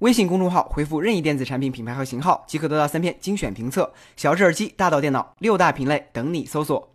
微信公众号回复任意电子产品品牌和型号，即可得到三篇精选评测。小智耳机，大到电脑，六大品类等你搜索。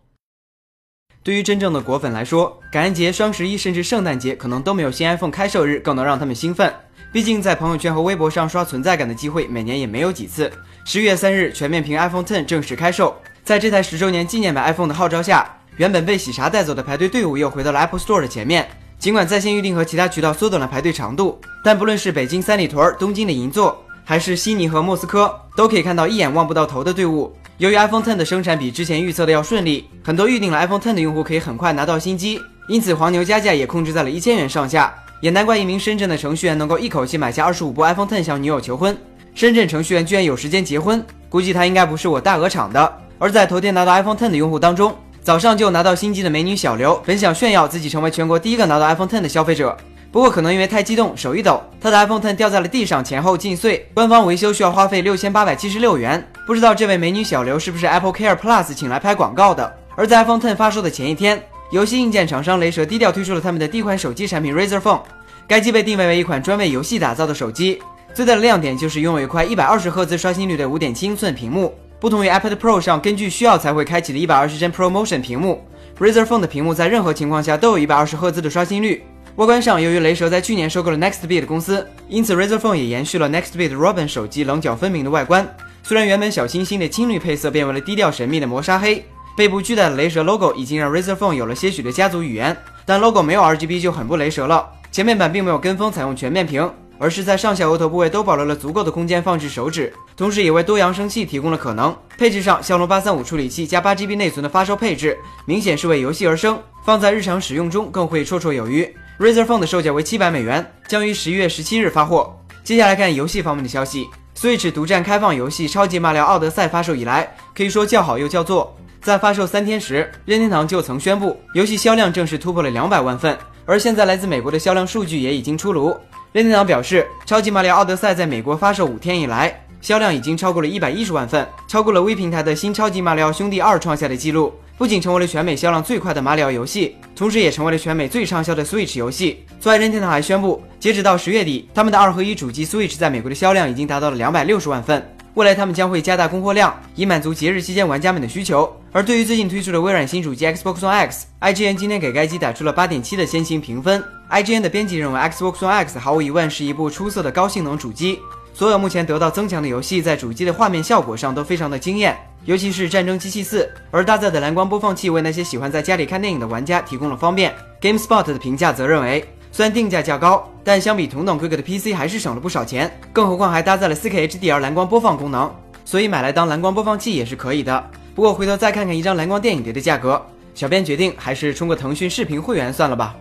对于真正的果粉来说，感恩节、双十一甚至圣诞节，可能都没有新 iPhone 开售日更能让他们兴奋。毕竟在朋友圈和微博上刷存在感的机会，每年也没有几次。十月三日，全面屏 iPhone Ten 正式开售。在这台十周年纪念版 iPhone 的号召下，原本被喜茶带走的排队队伍又回到了 Apple Store 的前面。尽管在线预订和其他渠道缩短了排队长度，但不论是北京三里屯、东京的银座，还是悉尼和莫斯科，都可以看到一眼望不到头的队伍。由于 iPhone Ten 的生产比之前预测的要顺利，很多预定了 iPhone Ten 的用户可以很快拿到新机，因此黄牛加价也控制在了一千元上下。也难怪一名深圳的程序员能够一口气买下二十五部 iPhone Ten 向女友求婚。深圳程序员居然有时间结婚，估计他应该不是我大鹅厂的。而在头天拿到 iPhone Ten 的用户当中，早上就拿到新机的美女小刘，本想炫耀自己成为全国第一个拿到 iPhone Ten 的消费者。不过可能因为太激动，手一抖，他的 iPhone Ten 掉在了地上，前后尽碎。官方维修需要花费六千八百七十六元。不知道这位美女小刘是不是 Apple Care Plus 请来拍广告的？而在 iPhone Ten 发售的前一天，游戏硬件厂商雷蛇低调推出了他们的第一款手机产品 Razer Phone。该机被定位为一款专为游戏打造的手机，最大的亮点就是拥有一块一百二十赫兹刷新率的五点七英寸屏幕。不同于 iPad Pro 上根据需要才会开启的一百二十帧 Pro Motion 屏幕，Razer Phone 的屏幕在任何情况下都有一百二十赫兹的刷新率。外观上，由于雷蛇在去年收购了 Nextbit 公司，因此 Razer Phone 也延续了 Nextbit Robin 手机棱角分明的外观。虽然原本小清新的青绿配色变为了低调神秘的磨砂黑，背部巨大的雷蛇 logo 已经让 Razer Phone 有了些许的家族语言，但 logo 没有 RGB 就很不雷蛇了。前面板并没有跟风采用全面屏。而是在上下额头部位都保留了足够的空间放置手指，同时也为多扬声器提供了可能。配置上，骁龙八三五处理器加八 GB 内存的发烧配置，明显是为游戏而生，放在日常使用中更会绰绰有余。Razer Phone 的售价为七百美元，将于十一月十七日发货。接下来看游戏方面的消息，Switch 独占开放游戏《超级马里奥奥德赛》发售以来，可以说叫好又叫座。在发售三天时，任天堂就曾宣布，游戏销量正式突破了两百万份。而现在来自美国的销量数据也已经出炉。任天堂表示，《超级马里奥奥德赛》在美国发售五天以来，销量已经超过了一百一十万份，超过了微平台的新《超级马里奥兄弟二》创下的纪录，不仅成为了全美销量最快的马里奥游戏，同时也成为了全美最畅销的 Switch 游戏。此外，任天堂还宣布，截止到十月底，他们的二合一主机 Switch 在美国的销量已经达到了两百六十万份。未来他们将会加大供货量，以满足节日期间玩家们的需求。而对于最近推出的微软新主机 Xbox One X，IGN 今天给该机打出了八点七的先行评分。IGN 的编辑认为 Xbox One X 毫无疑问是一部出色的高性能主机，所有目前得到增强的游戏在主机的画面效果上都非常的惊艳，尤其是《战争机器四》。而搭载的蓝光播放器为那些喜欢在家里看电影的玩家提供了方便。GameSpot 的评价则认为。虽然定价较高，但相比同等规格的 PC 还是省了不少钱。更何况还搭载了 4K HDR 蓝光播放功能，所以买来当蓝光播放器也是可以的。不过回头再看看一张蓝光电影碟的价格，小编决定还是充个腾讯视频会员算了吧。